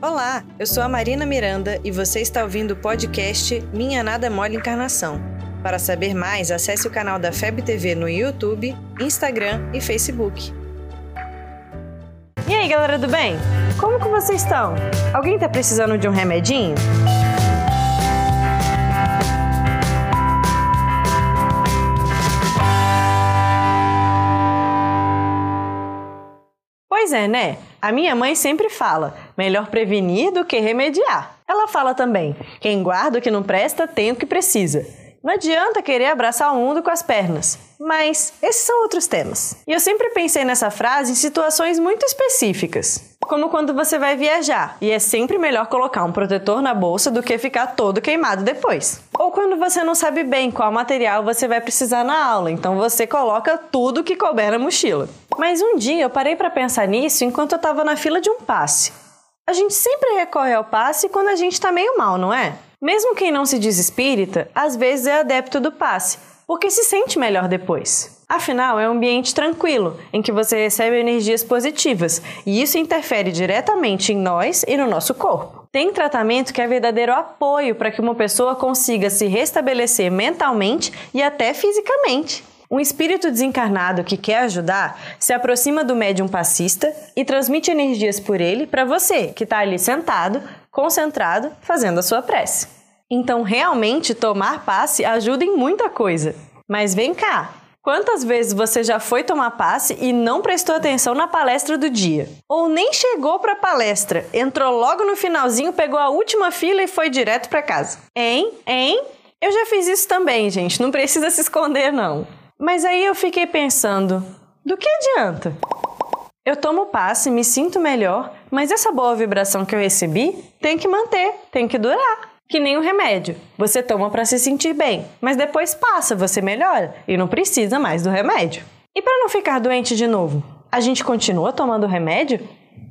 Olá, eu sou a Marina Miranda e você está ouvindo o podcast Minha Nada Mole Encarnação. Para saber mais, acesse o canal da FEB TV no YouTube, Instagram e Facebook. E aí, galera do bem? Como que vocês estão? Alguém está precisando de um remedinho? Pois é, né? A minha mãe sempre fala: melhor prevenir do que remediar. Ela fala também: quem guarda o que não presta tem o que precisa. Não adianta querer abraçar o mundo com as pernas. Mas esses são outros temas. E eu sempre pensei nessa frase em situações muito específicas. Como quando você vai viajar e é sempre melhor colocar um protetor na bolsa do que ficar todo queimado depois. Ou quando você não sabe bem qual material você vai precisar na aula, então você coloca tudo que couber na mochila. Mas um dia eu parei para pensar nisso enquanto eu estava na fila de um passe. A gente sempre recorre ao passe quando a gente está meio mal, não é? Mesmo quem não se diz espírita, às vezes é adepto do passe, porque se sente melhor depois. Afinal, é um ambiente tranquilo, em que você recebe energias positivas, e isso interfere diretamente em nós e no nosso corpo. Tem tratamento que é verdadeiro apoio para que uma pessoa consiga se restabelecer mentalmente e até fisicamente. Um espírito desencarnado que quer ajudar se aproxima do médium passista e transmite energias por ele para você, que está ali sentado, concentrado, fazendo a sua prece. Então, realmente, tomar passe ajuda em muita coisa. Mas vem cá, Quantas vezes você já foi tomar passe e não prestou atenção na palestra do dia? Ou nem chegou para a palestra, entrou logo no finalzinho, pegou a última fila e foi direto para casa? Hein? Hein? Eu já fiz isso também, gente, não precisa se esconder não. Mas aí eu fiquei pensando, do que adianta? Eu tomo passe, me sinto melhor, mas essa boa vibração que eu recebi tem que manter, tem que durar. Que nem o remédio. Você toma para se sentir bem, mas depois passa, você melhora e não precisa mais do remédio. E para não ficar doente de novo, a gente continua tomando remédio?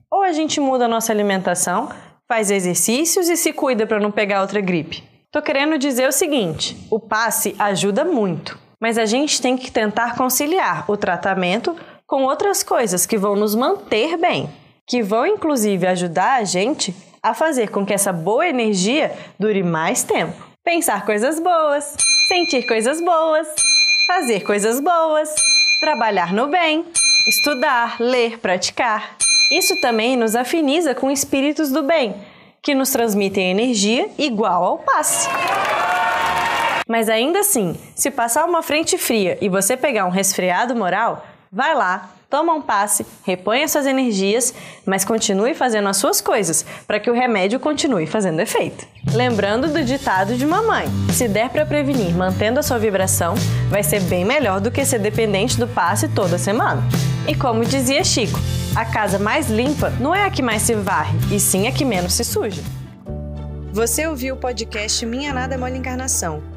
Ou a gente muda a nossa alimentação, faz exercícios e se cuida para não pegar outra gripe? Tô querendo dizer o seguinte: o passe ajuda muito, mas a gente tem que tentar conciliar o tratamento com outras coisas que vão nos manter bem, que vão inclusive ajudar a gente a fazer com que essa boa energia dure mais tempo. Pensar coisas boas, sentir coisas boas, fazer coisas boas, trabalhar no bem, estudar, ler, praticar. Isso também nos afiniza com espíritos do bem, que nos transmitem energia igual ao passe. Mas ainda assim, se passar uma frente fria e você pegar um resfriado moral, vai lá, toma um passe, reponha suas energias, mas continue fazendo as suas coisas para que o remédio continue fazendo efeito. Lembrando do ditado de mamãe: se der para prevenir mantendo a sua vibração, vai ser bem melhor do que ser dependente do passe toda semana. E como dizia Chico, a casa mais limpa não é a que mais se varre, e sim a que menos se suja. Você ouviu o podcast Minha Nada é Mole Encarnação